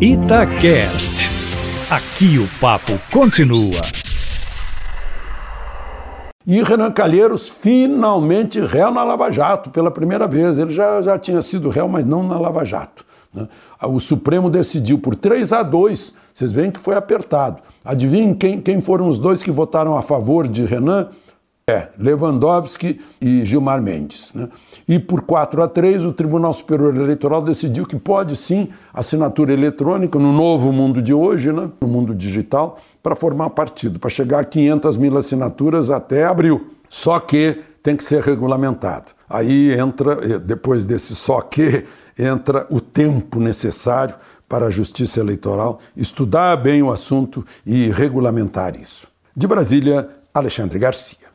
Itacast. Aqui o papo continua. E Renan Calheiros finalmente réu na Lava Jato pela primeira vez. Ele já, já tinha sido réu, mas não na Lava Jato. Né? O Supremo decidiu por 3 a 2. Vocês veem que foi apertado. Adivinhem quem, quem foram os dois que votaram a favor de Renan? É, Lewandowski e Gilmar Mendes. Né? E por 4 a 3, o Tribunal Superior Eleitoral decidiu que pode sim assinatura eletrônica no novo mundo de hoje, né? no mundo digital, para formar partido, para chegar a 500 mil assinaturas até abril. Só que tem que ser regulamentado. Aí entra, eh, depois desse só que, entra o tempo necessário para a Justiça Eleitoral estudar bem o assunto e regulamentar isso. De Brasília, Alexandre Garcia.